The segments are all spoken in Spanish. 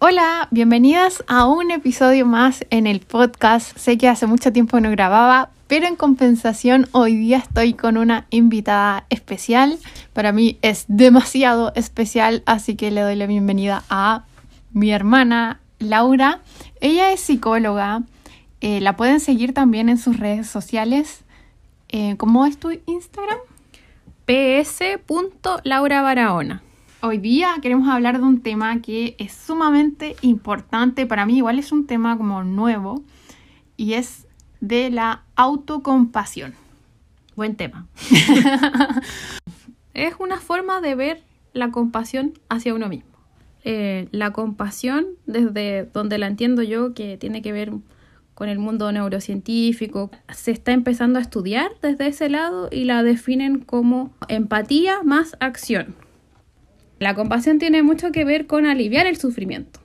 Hola, bienvenidas a un episodio más en el podcast. Sé que hace mucho tiempo no grababa, pero en compensación hoy día estoy con una invitada especial. Para mí es demasiado especial, así que le doy la bienvenida a mi hermana Laura. Ella es psicóloga, eh, la pueden seguir también en sus redes sociales. Eh, ¿Cómo es tu Instagram? ps.laurabarahona. Hoy día queremos hablar de un tema que es sumamente importante, para mí igual es un tema como nuevo, y es de la autocompasión. Buen tema. es una forma de ver la compasión hacia uno mismo. Eh, la compasión, desde donde la entiendo yo, que tiene que ver con el mundo neurocientífico, se está empezando a estudiar desde ese lado y la definen como empatía más acción la compasión tiene mucho que ver con aliviar el sufrimiento.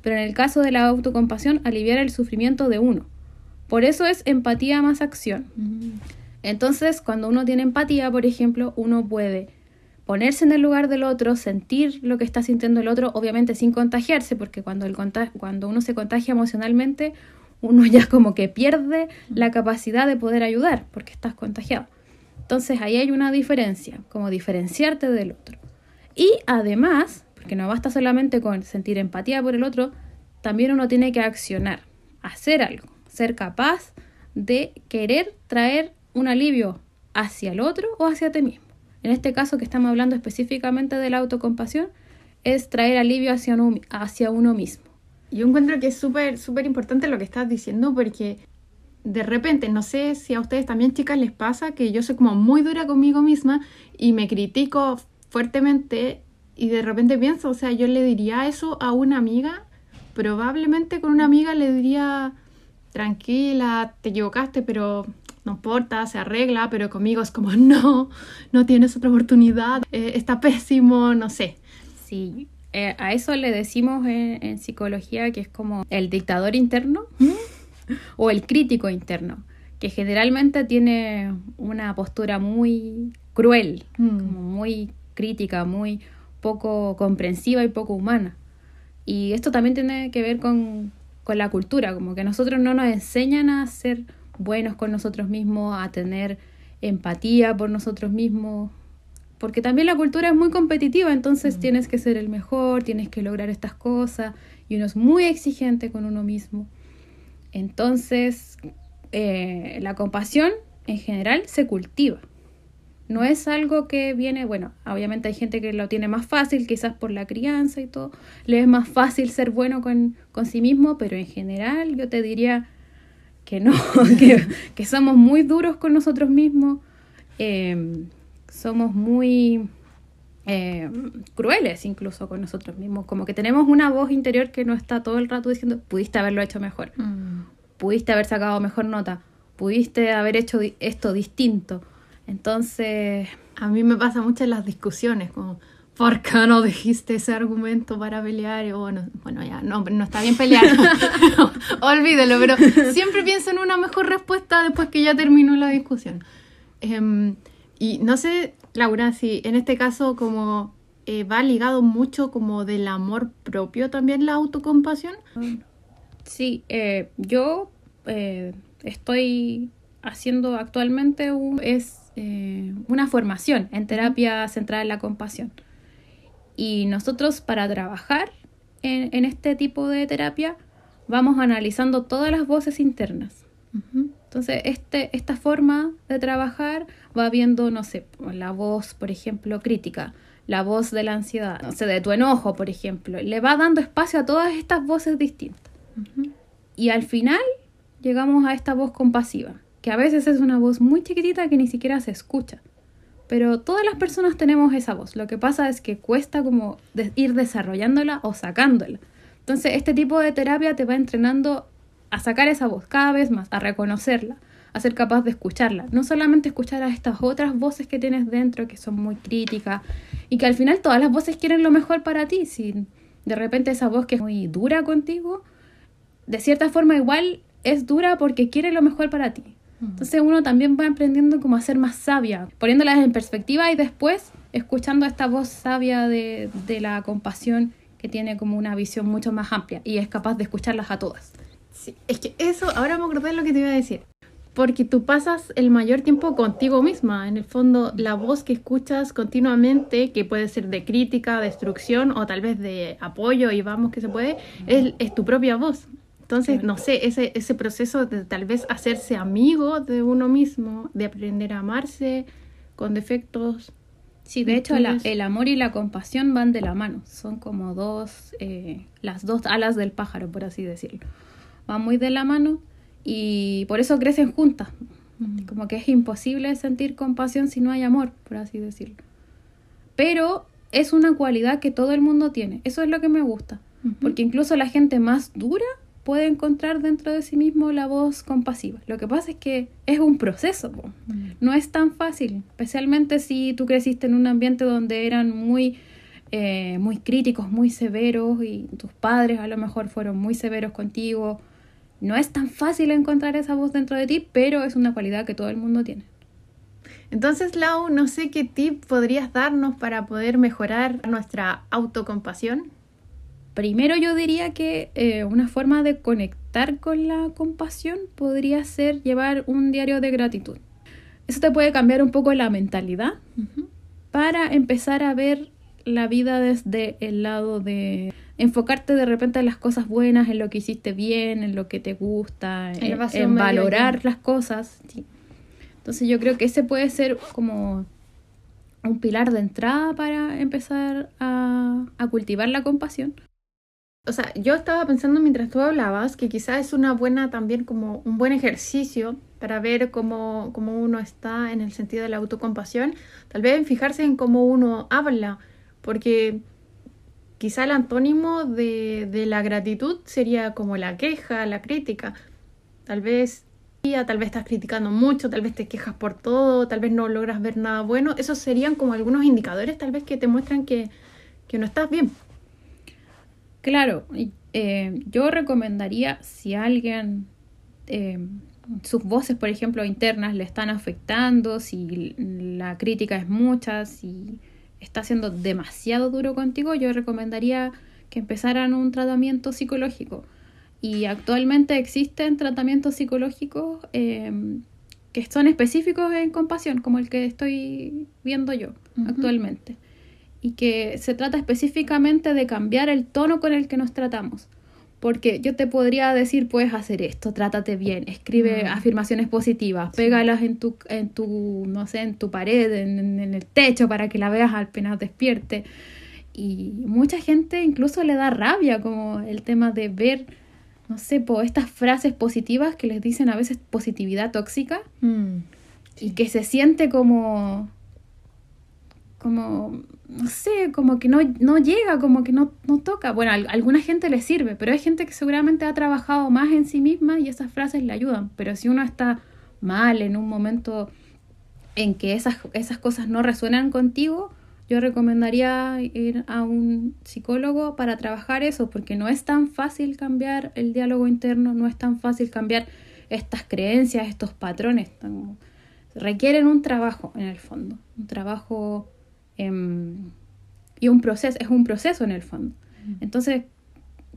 Pero en el caso de la autocompasión, aliviar el sufrimiento de uno. Por eso es empatía más acción. Mm. Entonces, cuando uno tiene empatía, por ejemplo, uno puede ponerse en el lugar del otro, sentir lo que está sintiendo el otro, obviamente sin contagiarse, porque cuando, el cuando uno se contagia emocionalmente, uno ya como que pierde la capacidad de poder ayudar, porque estás contagiado. Entonces ahí hay una diferencia, como diferenciarte del otro. Y además, porque no basta solamente con sentir empatía por el otro, también uno tiene que accionar, hacer algo, ser capaz de querer traer un alivio hacia el otro o hacia ti mismo. En este caso que estamos hablando específicamente de la autocompasión, es traer alivio hacia uno, hacia uno mismo. Yo encuentro que es súper, súper importante lo que estás diciendo porque de repente, no sé si a ustedes también chicas les pasa que yo soy como muy dura conmigo misma y me critico fuertemente y de repente pienso, o sea, yo le diría eso a una amiga, probablemente con una amiga le diría, tranquila, te equivocaste, pero no importa, se arregla, pero conmigo es como, no, no tienes otra oportunidad, eh, está pésimo, no sé. Sí, eh, a eso le decimos en, psicología que es como el dictador interno ¿Mm? o el crítico interno, que generalmente tiene una postura muy cruel, mm. muy crítica, muy poco comprensiva y poco humana. Y esto también tiene que ver con, con la cultura, como que nosotros no nos enseñan a ser buenos con nosotros mismos, a tener empatía por nosotros mismos, porque también la cultura es muy competitiva, entonces mm. tienes que ser el mejor, tienes que lograr estas cosas, y uno es muy exigente con uno mismo. Entonces, eh, la compasión en general se cultiva. No es algo que viene, bueno, obviamente hay gente que lo tiene más fácil, quizás por la crianza y todo, le es más fácil ser bueno con, sí mismo, pero en general yo te diría que no, que, somos muy duros con nosotros mismos, em, somos muy em, crueles incluso con nosotros mismos, como que tenemos una voz interior que no está todo el rato diciendo, pudiste haberlo hecho mejor, mm. pudiste haber sacado mejor nota, pudiste haber hecho esto distinto entonces, a mí me pasa mucho en las discusiones, como, ¿por qué no dijiste ese argumento para pelear? Y bueno, bueno ya, no, no está bien pelear, olvídelo, pero siempre pienso en una mejor respuesta después que ya terminó la discusión. Em, y no sé, Laura, si en este caso como eh, va ligado mucho como del amor propio también la autocompasión. Sí, eh, yo eh, estoy haciendo actualmente un, es eh, una formación en terapia centrada en la compasión. Y nosotros para trabajar en, este tipo de terapia vamos analizando todas las voces internas. Entonces, este, esta forma de trabajar va viendo, no sé, la voz, por ejemplo, crítica, la voz de la ansiedad, no sé, de tu enojo, por ejemplo. Le va dando espacio a todas estas voces distintas. Y al final llegamos a esta voz compasiva, que a veces es una voz muy chiquitita que ni siquiera se escucha. Pero todas las personas tenemos esa voz. Lo que pasa es que cuesta como ir desarrollándola o sacándola. Entonces, este tipo de terapia te va entrenando a sacar esa voz cada vez más, a reconocerla, a ser capaz de escucharla. No solamente escuchar a estas otras voces que tienes dentro que son muy críticas y que al final todas las voces quieren lo mejor para ti. Si de repente esa voz que es muy dura contigo, de cierta forma igual es dura porque quiere lo mejor para ti. Entonces uno también va aprendiendo como a ser más sabia, poniéndolas en perspectiva y después escuchando esta voz sabia de, la compasión que tiene como una visión mucho más amplia y es capaz de escucharlas a todas. Sí, es que eso, ahora me acordé de lo que te iba a decir. Porque tú pasas el mayor tiempo contigo misma. En el fondo, la voz que escuchas continuamente, que puede ser de crítica, destrucción o tal vez de apoyo y vamos que se puede, es tu propia voz. Entonces, no sé, ese, ese proceso de tal vez hacerse amigo de uno mismo, de aprender a amarse con defectos. Sí, de hecho la- el amor y la compasión van de la mano. Son como dos, eh, las dos alas del pájaro, por así decirlo. Van muy de la mano y por eso crecen juntas. Como que es imposible sentir compasión si no hay amor, por así decirlo. Pero es una cualidad que todo el mundo tiene. Eso es lo que me gusta. Porque incluso la gente más dura puede encontrar dentro de sí mismo la voz compasiva. Lo que pasa es que es un proceso. po. No es tan fácil, especialmente si tú creciste en un ambiente donde eran muy, eh, muy críticos, muy severos y tus padres a lo mejor fueron muy severos contigo. No es tan fácil encontrar esa voz dentro de ti, pero es una cualidad que todo el mundo tiene. Entonces, Lau, no sé qué tip podrías darnos para poder mejorar nuestra autocompasión. Primero yo diría que eh, una forma de conectar con la compasión podría ser llevar un diario de gratitud. Eso te puede cambiar un poco la mentalidad para empezar a ver la vida desde el lado de enfocarte de repente en las cosas buenas, en lo que hiciste bien, en lo que te gusta, en, medio valorar las cosas. sí. Entonces yo creo que ese puede ser como un pilar de entrada para empezar a, a cultivar la compasión. O sea, yo estaba pensando mientras tú hablabas que quizás es una buena también como un buen ejercicio para ver cómo, cómo uno está en el sentido de la autocompasión. Tal vez fijarse en cómo uno habla, porque quizá el antónimo de, de la gratitud sería como la queja, la crítica. Tal vez tal vez estás criticando mucho, tal vez te quejas por todo, tal vez no logras ver nada bueno. Esos serían como algunos indicadores tal vez que te muestran que, que no estás bien. Claro, eh, yo recomendaría si alguien, eh, sus voces, por ejemplo, internas le están afectando, si la crítica es mucha, si está siendo demasiado duro contigo, yo recomendaría que empezaran un tratamiento psicológico. Y actualmente existen tratamientos psicológicos eh, que son específicos en compasión, como el que estoy viendo yo actualmente. Y que se trata específicamente de cambiar el tono con el que nos tratamos. Porque yo te podría decir, puedes hacer esto, trátate bien, escribe Mm. afirmaciones positivas, Sí. pégalas en tu, en tu, no sé, en tu pared, en, en el techo para que la veas apenas despierte. Y mucha gente incluso le da rabia como el tema de ver, no sé, po, estas frases positivas que les dicen a veces positividad tóxica y que se siente como como no sé, como que no, no llega, como que no, no toca. Bueno, a al- alguna gente le sirve, pero hay gente que seguramente ha trabajado más en sí misma y esas frases le ayudan. Pero si uno está mal en un momento en que esas, esas cosas no resuenan contigo, yo recomendaría ir a un psicólogo para trabajar eso, porque no es tan fácil cambiar el diálogo interno, no es tan fácil cambiar estas creencias, estos patrones. requieren un trabajo en el fondo, un trabajo em, y un proceso, es un proceso en el fondo. Entonces,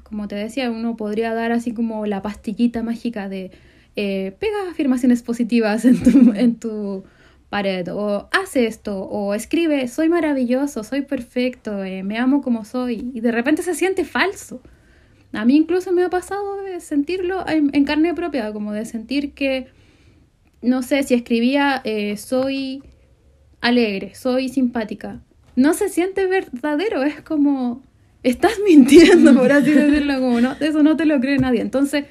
como te decía, uno podría dar así como la pastillita mágica de eh, pega afirmaciones positivas en tu, en tu pared, o hace esto, o escribe, soy maravilloso, soy perfecto, eh, me amo como soy, y de repente se siente falso. A mí incluso me ha pasado de sentirlo en, en carne propia, como de sentir que, no sé, si escribía eh, soy alegre, soy simpática, no se siente verdadero, es como estás mintiendo, por así decirlo, como no, eso no te lo cree nadie. Entonces,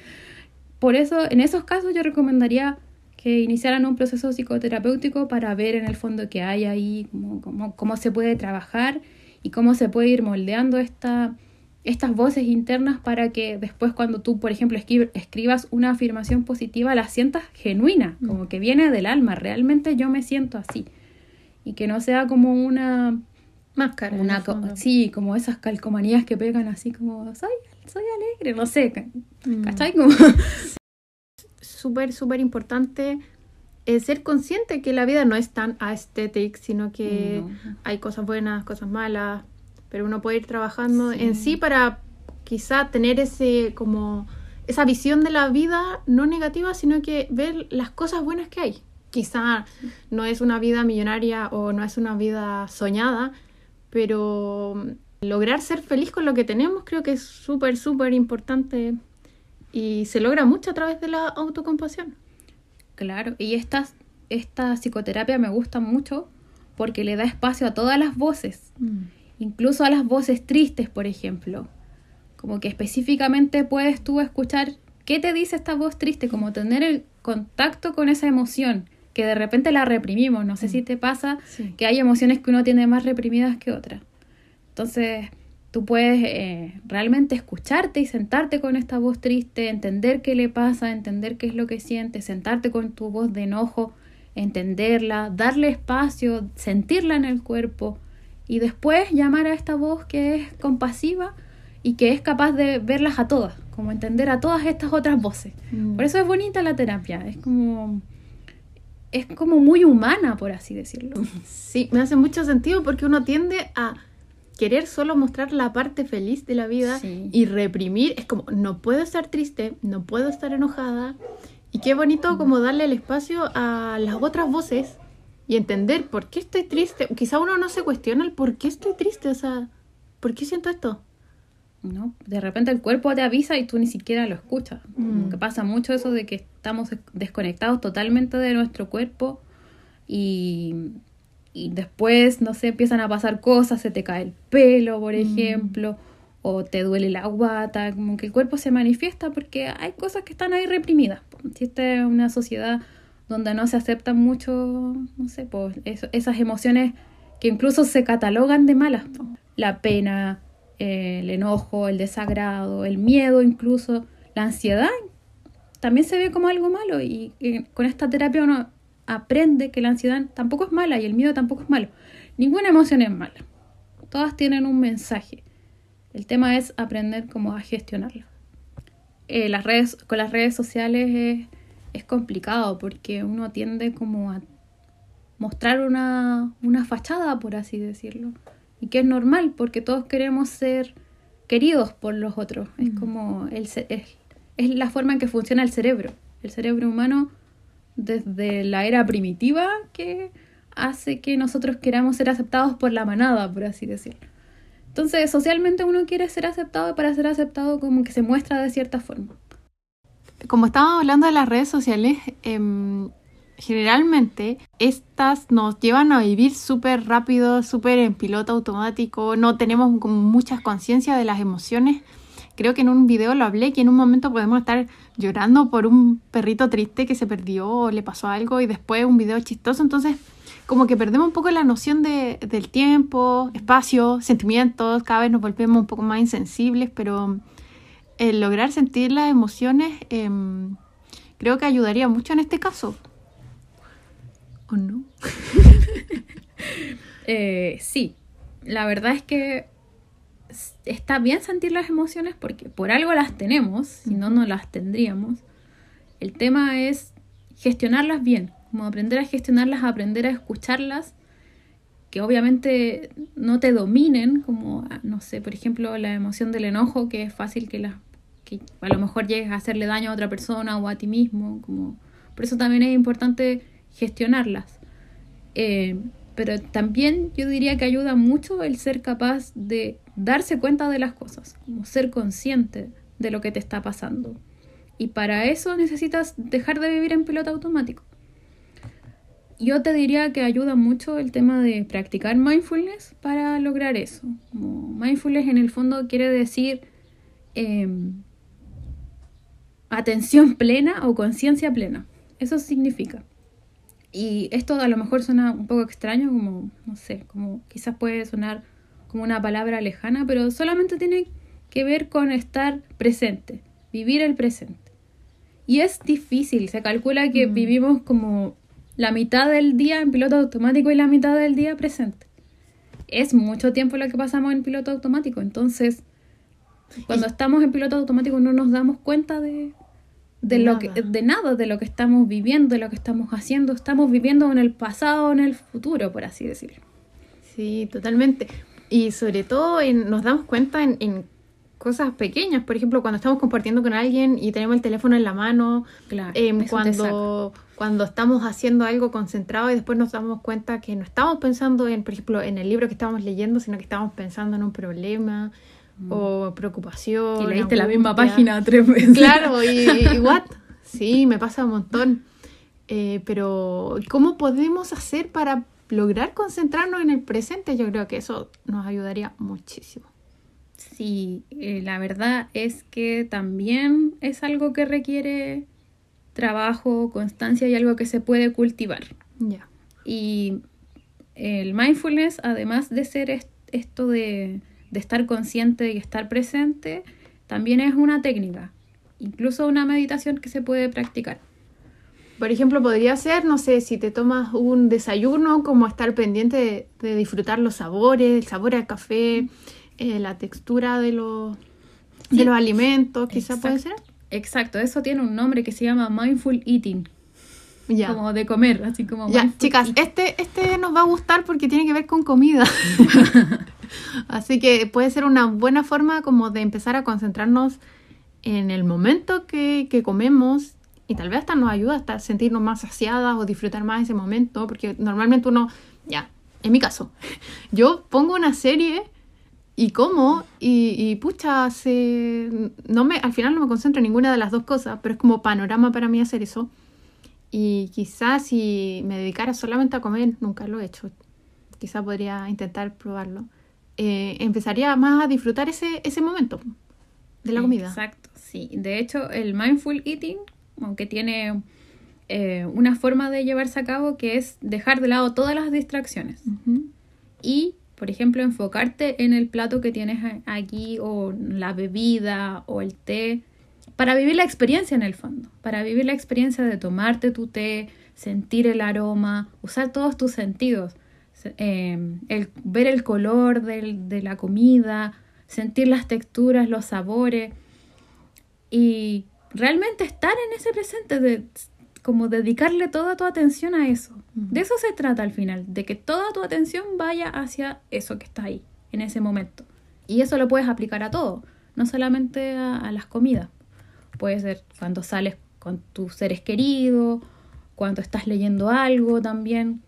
por eso, en esos casos yo recomendaría que iniciaran un proceso psicoterapéutico para ver en el fondo qué hay ahí, cómo, cómo, cómo se puede trabajar y cómo se puede ir moldeando esta, estas voces internas para que después cuando tú, por ejemplo, escri- escribas una afirmación positiva, la sientas genuina, como que viene del alma, realmente yo me siento así. Y que no sea como una Máscara. una sí, como esas calcomanías que pegan así como soy, soy alegre, no sé, Mm. ¿cachai? Como, súper, súper importante eh, ser consciente que la vida no es tan aesthetic, sino que No. hay cosas buenas, cosas malas. pero uno puede ir trabajando en sí para quizá tener ese como esa visión de la vida no negativa, sino que ver las cosas buenas que hay. Quizá no es una vida millonaria o no es una vida soñada, pero lograr ser feliz con lo que tenemos creo que es súper, súper importante y se logra mucho a través de la autocompasión. Claro, y esta, esta psicoterapia me gusta mucho porque le da espacio a todas las voces, mm. incluso a las voces tristes, por ejemplo. Como que específicamente puedes tú escuchar qué te dice esta voz triste, como tener el contacto con esa emoción, que de repente la reprimimos. No sé si mm. te pasa que hay emociones que uno tiene más reprimidas que otras. Entonces, tú puedes eh, realmente escucharte y sentarte con esta voz triste, entender qué le pasa, entender qué es lo que siente, sentarte con tu voz de enojo, entenderla, darle espacio, sentirla en el cuerpo y después llamar a esta voz que es compasiva y que es capaz de verlas a todas, como entender a todas estas otras voces. Mm. Por eso es bonita la terapia, es como es como muy humana, por así decirlo. Sí, me hace mucho sentido porque uno tiende a querer solo mostrar la parte feliz de la vida y reprimir, es como no puedo estar triste, no puedo estar enojada. Y qué bonito como darle el espacio a las otras voces y entender por qué estoy triste. Quizá uno no se cuestiona el por qué estoy triste, o sea, ¿por qué siento esto? ¿No? De repente el cuerpo te avisa y tú ni siquiera lo escuchas. Mm. Que pasa mucho eso de que estamos desconectados totalmente de nuestro cuerpo y, y, después, no sé, empiezan a pasar cosas, se te cae el pelo, por mm. ejemplo, o te duele la guata, como que el cuerpo se manifiesta porque hay cosas que están ahí reprimidas. Si esta es una sociedad donde no se aceptan mucho, no sé, pues esas emociones que incluso se catalogan de malas, la pena, el enojo, el desagrado, el miedo incluso, la ansiedad, también se ve como algo malo y, con esta terapia uno aprende que la ansiedad tampoco es mala y el miedo tampoco es malo. Ninguna emoción es mala. Todas tienen un mensaje. El tema es aprender cómo a gestionarlo. Eh, las redes, con las redes sociales es, es, complicado porque uno tiende como a mostrar una, una fachada, por así decirlo y que es normal porque todos queremos ser queridos por los otros. Es mm. como el, es, es la forma en que funciona el cerebro. El cerebro humano desde la era primitiva que hace que nosotros queramos ser aceptados por la manada, por así decirlo. Entonces, socialmente uno quiere ser aceptado y para ser aceptado como que se muestra de cierta forma. Como estábamos hablando de las redes sociales, eh, generalmente estas nos llevan a vivir súper rápido, súper en piloto automático, no tenemos mucha conciencia de las emociones. Creo que en un video lo hablé, que en un momento podemos estar llorando por un perrito triste que se perdió o le pasó algo y después un video chistoso. Entonces, como que perdemos un poco la noción de, del tiempo, espacio, sentimientos, cada vez nos volvemos un poco más insensibles, pero el lograr sentir las emociones em, creo que ayudaría mucho en este caso. ¿O no? Eh, sí, la verdad es que está bien sentir las emociones porque por algo las tenemos, si no, no las tendríamos. El tema es gestionarlas bien, como aprender a gestionarlas, aprender a escucharlas, que obviamente no te dominen, como, no sé, por ejemplo, la emoción del enojo, que es fácil que, la, que a lo mejor llegues a hacerle daño a otra persona o a ti mismo, como, por eso también es importante gestionarlas. Eh, pero también yo diría que ayuda mucho el ser capaz de darse cuenta de las cosas, como ser consciente de lo que te está pasando. Y para eso necesitas dejar de vivir en piloto automático. Yo te diría que ayuda mucho el tema de practicar mindfulness para lograr eso. mindfulness en el fondo quiere decir em, atención plena o conciencia plena. Eso significa. Y esto a lo mejor suena un poco extraño, como, no sé, como quizás puede sonar como una palabra lejana, pero solamente tiene que ver con estar presente, vivir el presente. Y es difícil, se calcula que mm. vivimos como la mitad del día en piloto automático y la mitad del día presente. Es mucho tiempo lo que pasamos en piloto automático, entonces cuando estamos en piloto automático no nos damos cuenta de, de, lo que de nada de lo que estamos viviendo, de lo que estamos haciendo, estamos viviendo en el pasado, en el futuro, por así decirlo. Sí, totalmente. Y sobre todo en- nos damos cuenta en, en cosas pequeñas. Por ejemplo, cuando estamos compartiendo con alguien y tenemos el teléfono en la mano. Claro, em, cuando, cuando estamos haciendo algo concentrado y después nos damos cuenta que no estamos pensando en, por ejemplo, en el libro que estábamos leyendo, sino que estamos pensando en un problema o preocupación. Y leíste la misma página tres veces. Claro, y, y what? Sí, me pasa un montón. Eh, pero, ¿cómo podemos hacer para lograr concentrarnos en el presente? Yo creo que eso nos ayudaría muchísimo. Sí, eh, la verdad es que también es algo que requiere trabajo, constancia y algo que se puede cultivar. Ya. Y el mindfulness, además de ser est- esto de, de estar consciente y estar presente, también es una técnica, incluso una meditación que se puede practicar. Por ejemplo, podría ser, no sé, si te tomas un desayuno, como estar pendiente de, de disfrutar los sabores, el sabor al café, eh, la textura de los, de los alimentos, quizá puede ser. Exacto, eso tiene un nombre que se llama mindful eating, Ya. como de comer, así como Ya, chicas, este, este nos va a gustar porque tiene que ver con comida. Así que puede ser una buena forma como de empezar a concentrarnos en el momento que, que comemos y tal vez hasta nos ayuda hasta sentirnos más saciadas o disfrutar más ese momento, porque normalmente uno, ya, en mi caso, yo pongo una serie y como y, y pucha, se, no me, al final no me concentro en ninguna de las dos cosas, pero es como panorama para mí hacer eso. Y quizás si me dedicara solamente a comer, nunca lo he hecho, quizás podría intentar probarlo, eh, empezaría más a disfrutar ese, ese momento de la comida. Exacto, sí. De hecho, el mindful eating, aunque tiene eh, una forma de llevarse a cabo que es dejar de lado todas las distracciones y, por ejemplo, enfocarte en el plato que tienes aquí o la bebida o el té para vivir la experiencia en el fondo, para vivir la experiencia de tomarte tu té, sentir el aroma, usar todos tus sentidos, Se- eh, el, ver el color del- de la comida, sentir las texturas, los sabores y realmente estar en ese presente, de como dedicarle toda tu atención a eso. De eso se trata al final, de que toda tu atención vaya hacia eso que está ahí, en ese momento. Y eso lo puedes aplicar a todo, no solamente a, a las comidas. Puede ser cuando sales con tus seres queridos, cuando estás leyendo algo también,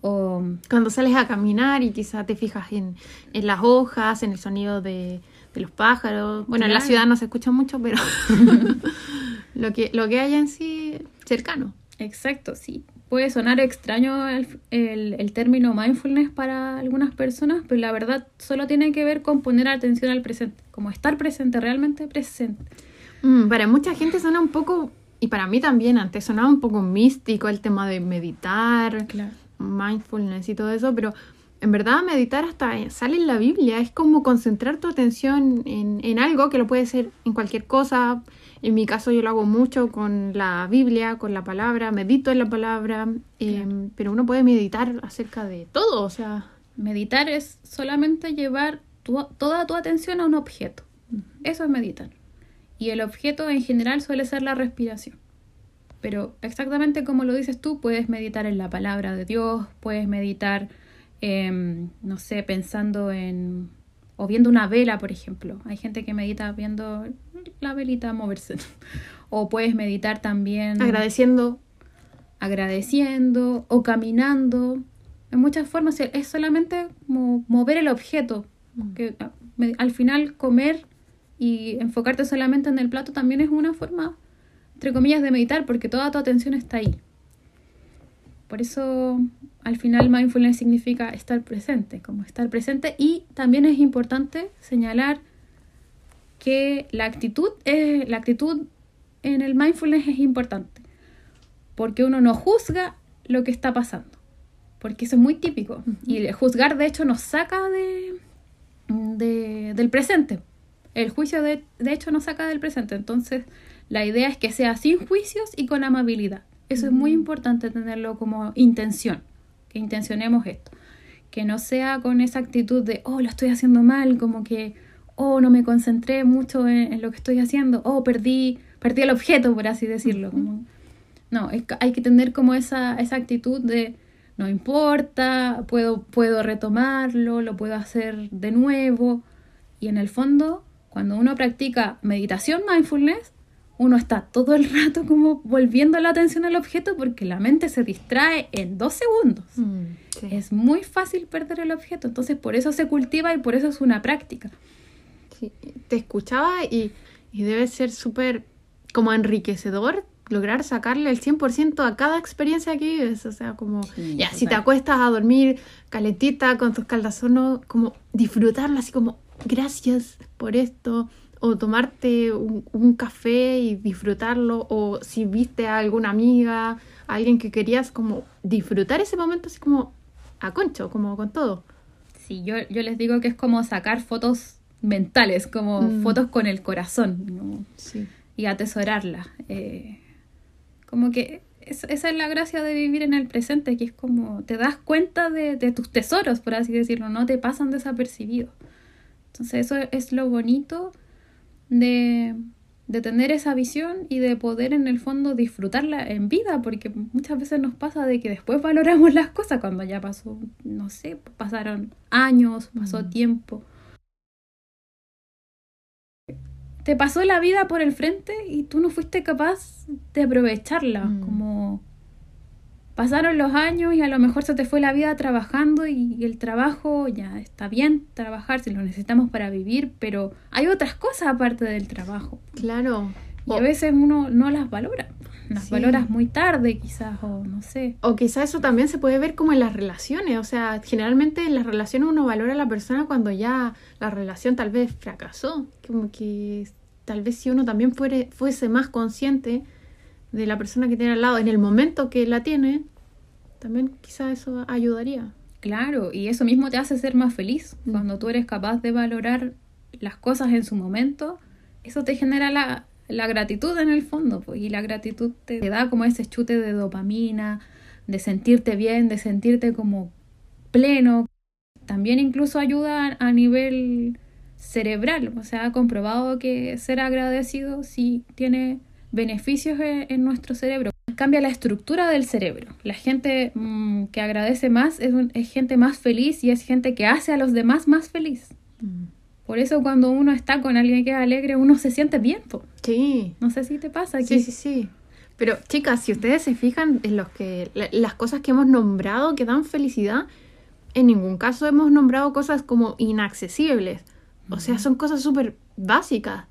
o Cuando sales a caminar y quizás te fijas en, en las hojas, en el sonido de, de los pájaros. Bueno, en la ciudad no se escucha mucho, pero lo, que, lo que haya en sí cercano. Exacto, sí. Puede sonar extraño el, el- el término mindfulness para algunas personas, pero la verdad solo tiene que ver con poner atención al presente, como estar presente, realmente presente. Mm, para mucha gente suena un poco, y para mí también antes sonaba un poco místico el tema de meditar, Claro. mindfulness y todo eso, pero en verdad meditar hasta sale en la Biblia, es como concentrar tu atención en, en algo que lo puede ser en cualquier cosa. En mi caso yo lo hago mucho con la Biblia, con la palabra, medito en la palabra, eh, pero uno puede meditar acerca de todo, o sea, Meditar es solamente llevar tu- toda tu atención a un objeto. Eso es meditar. Y el objeto en general suele ser la respiración. Pero exactamente como lo dices tú, puedes meditar en la palabra de Dios, puedes meditar, em, no sé, pensando en... o viendo una vela, por ejemplo. Hay gente que medita viendo la velita moverse. o puedes meditar también agradeciendo. agradeciendo o caminando. En muchas formas es solamente mover el objeto. Que a- me- al final comer y enfocarte solamente en el plato también es una forma, entre comillas, de meditar porque toda tu atención está ahí. Por eso al final mindfulness significa estar presente, como estar presente y también es importante señalar que la actitud es, la actitud en el mindfulness es importante porque uno no juzga lo que está pasando, porque eso es muy típico. Y el juzgar, de hecho, nos saca de, de- del presente. El juicio, de, de hecho, nos saca del presente. Entonces, la idea es que sea sin juicios y con amabilidad. Eso es muy importante tenerlo como intención, que intencionemos esto. Que no sea con esa actitud de, oh, lo estoy haciendo mal, como que, oh, no me concentré mucho en, en lo que estoy haciendo, oh, perdí, perdí el objeto, por así decirlo. como- no, es hay que tener como esa, esa actitud de no importa, puedo, puedo retomarlo, lo puedo hacer de nuevo. Y en el fondo, cuando uno practica meditación mindfulness, uno está todo el rato como volviendo la atención al objeto porque la mente se distrae en dos segundos. Mm, Es muy fácil perder el objeto, entonces por eso se cultiva y por eso es una práctica. Sí, te escuchaba y, y debe ser súper como enriquecedor lograr sacarle el 100% a cada experiencia que vives. O sea, como, Sí, ya, si te acuestas a dormir calentita con tus caldazonos, como disfrutarlo así como, gracias por esto. O tomarte un, un café y disfrutarlo. O si viste a alguna amiga, a alguien que querías, como disfrutar ese momento así como a concho, como con todo. Sí, yo, yo les digo que es como sacar fotos mentales, como Mm. fotos con el corazón ¿no? Sí. y atesorarlas. Eh, como que es- esa es la gracia de vivir en el presente, que es como te das cuenta de, de tus tesoros, por así decirlo, no te pasan desapercibidos. Entonces eso es lo bonito de, de tener esa visión y de poder en el fondo disfrutarla en vida, porque muchas veces nos pasa de que después valoramos las cosas cuando ya pasó, no sé, pasaron años, pasó Mm. tiempo. Te pasó la vida por el frente y tú no fuiste capaz de aprovecharla, Mm. como pasaron los años y a lo mejor se te fue la vida trabajando y, y el trabajo ya está bien trabajar si lo necesitamos para vivir, pero hay otras cosas aparte del trabajo. Claro. Y a veces uno no las valora. Las Sí. valoras muy tarde quizás o no sé. O quizá eso también se puede ver como en las relaciones, o sea, generalmente en las relaciones uno valora a la persona cuando ya la relación tal vez fracasó, como que tal vez si uno también fuere- fuese más consciente de la persona que tiene al lado en el momento que la tiene, también quizá eso ayudaría. Claro, y eso mismo te hace ser más feliz. Mm. Cuando tú eres capaz de valorar las cosas en su momento, eso te genera la, la gratitud en el fondo. pues, y la gratitud te, te da como ese chute de dopamina, de sentirte bien, de sentirte como pleno. También incluso ayuda a nivel cerebral. O sea, ha comprobado que ser agradecido sí tiene beneficios en, en nuestro cerebro. Cambia la estructura del cerebro. La gente mm, que agradece más es, un- es gente más feliz y es gente que hace a los demás más feliz. Por eso cuando uno está con alguien que es alegre, uno se siente bien. po. Sí, No sé si te pasa. sí, que- sí, sí. Pero chicas, si ustedes se fijan en los que la- las cosas que hemos nombrado que dan felicidad, en ningún caso hemos nombrado cosas como inaccesibles. O sea, son cosas súper básicas.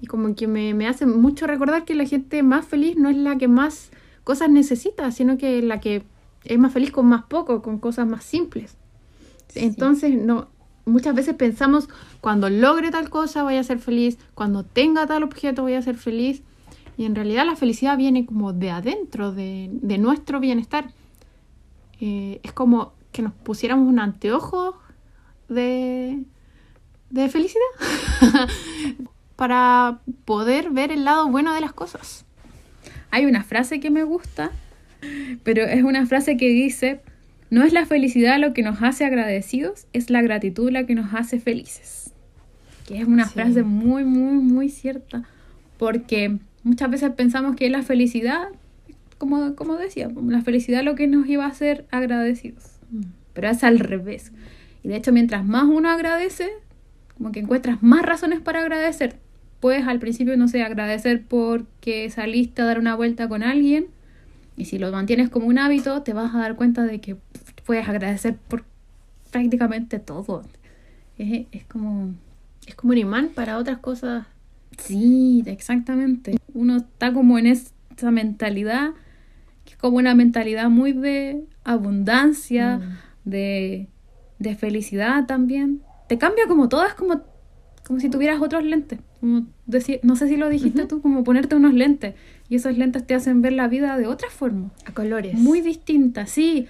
Y como que me, me hace mucho recordar que la gente más feliz no es la que más cosas necesita, sino que la que es más feliz con más poco, con cosas más simples. Sí. Entonces, no, muchas veces pensamos, cuando logre tal cosa voy a ser feliz, cuando tenga tal objeto voy a ser feliz. Y en realidad la felicidad viene como de adentro, de, de nuestro bienestar. Eh, es como que nos pusiéramos un anteojo de, de felicidad para poder ver el lado bueno de las cosas. Hay una frase que me gusta, pero es una frase que dice, no es la felicidad lo que nos hace agradecidos, es la gratitud la que nos hace felices. Que es una Sí. frase muy, muy, muy cierta, porque muchas veces pensamos que la felicidad, como, como decía, la felicidad lo que nos iba a hacer agradecidos, pero es al revés. Y de hecho, mientras más uno agradece, como que encuentras más razones para agradecer. Puedes al principio, no sé, agradecer porque saliste a dar una vuelta con alguien. Y si lo mantienes como un hábito, te vas a dar cuenta de que puedes agradecer por prácticamente todo. Es, es como... Es como un imán para otras cosas. Sí, exactamente. Uno está como en esa mentalidad, que es como una mentalidad muy de abundancia, Mm. de, de felicidad también. Te cambia como todo, es como, como si tuvieras otros lentes. Como decir, no sé si lo dijiste tú, como ponerte unos lentes. Y esos lentes te hacen ver la vida de otra forma. A colores. Muy distinta, sí.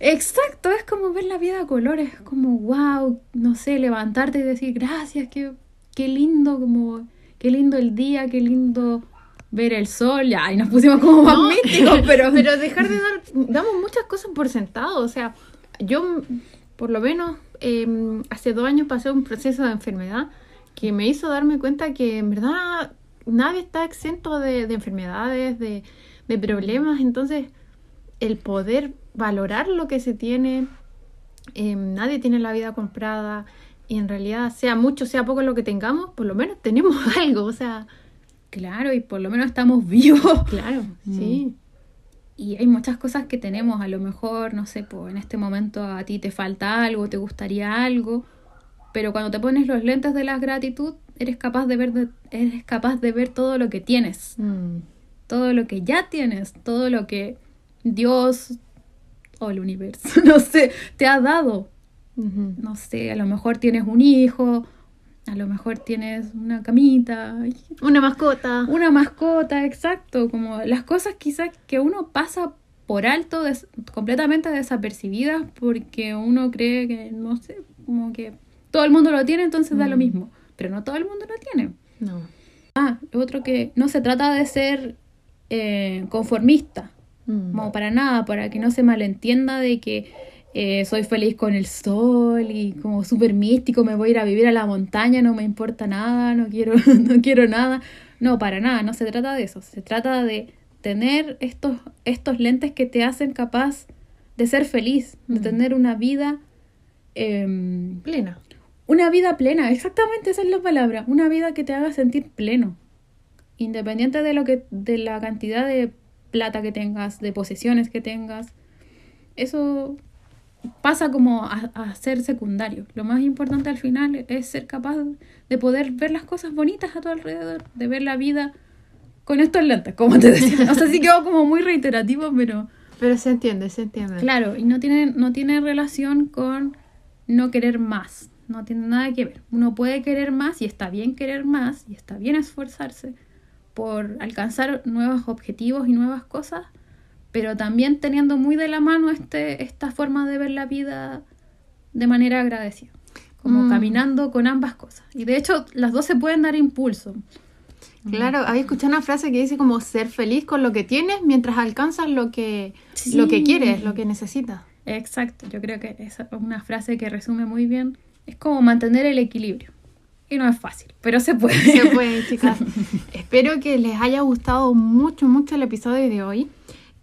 Exacto, es como ver la vida a colores, es como wow, no sé, levantarte y decir gracias, qué, qué lindo, como qué lindo el día, qué lindo ver el sol, ya, y nos pusimos como más No, místicos, pero, pero dejar de dar, damos muchas cosas por sentado, o sea, yo por lo menos eh, hace dos años pasé un proceso de enfermedad que me hizo darme cuenta que en verdad nadie está exento de, de enfermedades, de, de problemas, entonces el poder valorar lo que se tiene. Eh, nadie tiene la vida comprada y en realidad, sea mucho, sea poco lo que tengamos, por lo menos tenemos algo, o sea. Claro, y por lo menos estamos vivos. Claro, Mm. sí. Y hay muchas cosas que tenemos, a lo mejor, no sé, pues en este momento a ti te falta algo, te gustaría algo, pero cuando te pones los lentes de la gratitud, eres capaz de ver, de- eres capaz de ver todo lo que tienes, Mm. todo lo que ya tienes, todo lo que Dios o el universo, no sé, te ha dado. No sé, a lo mejor tienes un hijo, a lo mejor tienes una camita, Una mascota. una mascota, exacto, como las cosas quizás que uno pasa por alto, des- completamente desapercibidas, porque uno cree que, no sé, como que todo el mundo lo tiene, entonces da lo Mm. mismo, pero no todo el mundo lo tiene. No. Ah, otro que no se trata de ser eh, conformista, Mm. como para nada, para que no se malentienda de que eh, soy feliz con el sol y como súper místico, me voy a ir a vivir a la montaña, no me importa nada, no quiero, no quiero nada. No, para nada, no se trata de eso. Se trata de tener estos, estos lentes que te hacen capaz de ser feliz, de Mm. tener una vida, em, Plena. Una vida plena, exactamente esa es la palabra, una vida que te haga sentir pleno, independiente de lo que, de la cantidad de plata que tengas, de posesiones que tengas, eso pasa como a, a ser secundario. Lo más importante al final es ser capaz de poder ver las cosas bonitas a tu alrededor, de ver la vida con estos lentes, como te decía. O sea, sí quedó como muy reiterativo, pero Pero se entiende, se entiende. Claro, y no tiene, no tiene relación con no querer más. No tiene nada que ver. Uno puede querer más y está bien querer más y está bien esforzarse por alcanzar nuevos objetivos y nuevas cosas, pero también teniendo muy de la mano este, esta forma de ver la vida de manera agradecida. Como Mm. caminando con ambas cosas. Y de hecho, las dos se pueden dar impulso. Claro, había escuchado una frase que dice como ser feliz con lo que tienes mientras alcanzas lo que, Sí. lo que quieres, lo que necesitas. Exacto, yo creo que esa es una frase que resume muy bien. Es como mantener el equilibrio. Y no es fácil, pero se puede. Se puede, chicas. Espero que les haya gustado mucho, mucho el episodio de hoy.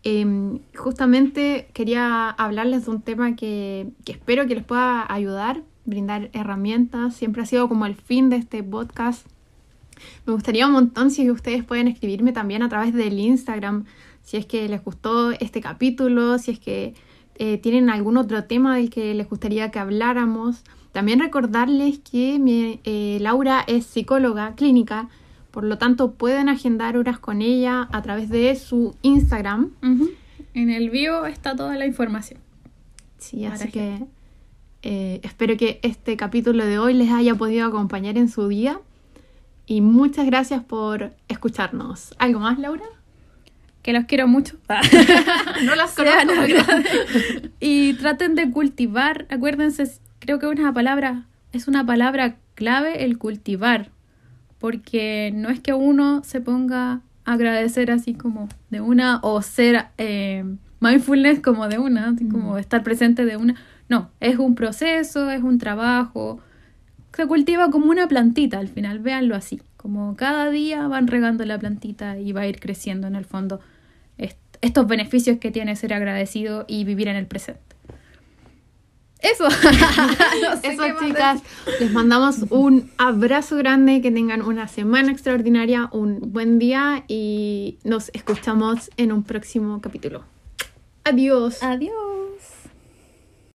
Eh, justamente quería hablarles de un tema que, que espero que les pueda ayudar, brindar herramientas. Siempre ha sido como el fin de este podcast. Me gustaría un montón si ustedes pueden escribirme también a través del Instagram, si es que les gustó este capítulo, si es que eh, tienen algún otro tema del que les gustaría que habláramos. También recordarles que mi, eh, Laura es psicóloga clínica, por lo tanto pueden agendar horas con ella a través de su Instagram. En el bio está toda la información. Sí, Para así que- que eh, espero que este capítulo de hoy les haya podido acompañar en su día. Y muchas gracias por escucharnos. ¿Algo más, Laura? Que los quiero mucho. No las conozco, y traten de cultivar. Acuérdense, creo que es una palabra, es una palabra clave el cultivar. Porque no es que uno se ponga a agradecer así como de una o ser eh, mindfulness como de una, así como estar presente de una. No, es un proceso, es un trabajo. Se cultiva como una plantita al final, véanlo así. Como cada día van regando la plantita y va a ir creciendo en el fondo est- estos beneficios que tiene ser agradecido y vivir en el presente. Eso. No sé Eso, chicas, les mandamos un abrazo grande, que tengan una semana extraordinaria, un buen día y nos escuchamos en un próximo capítulo. Adiós. Adiós.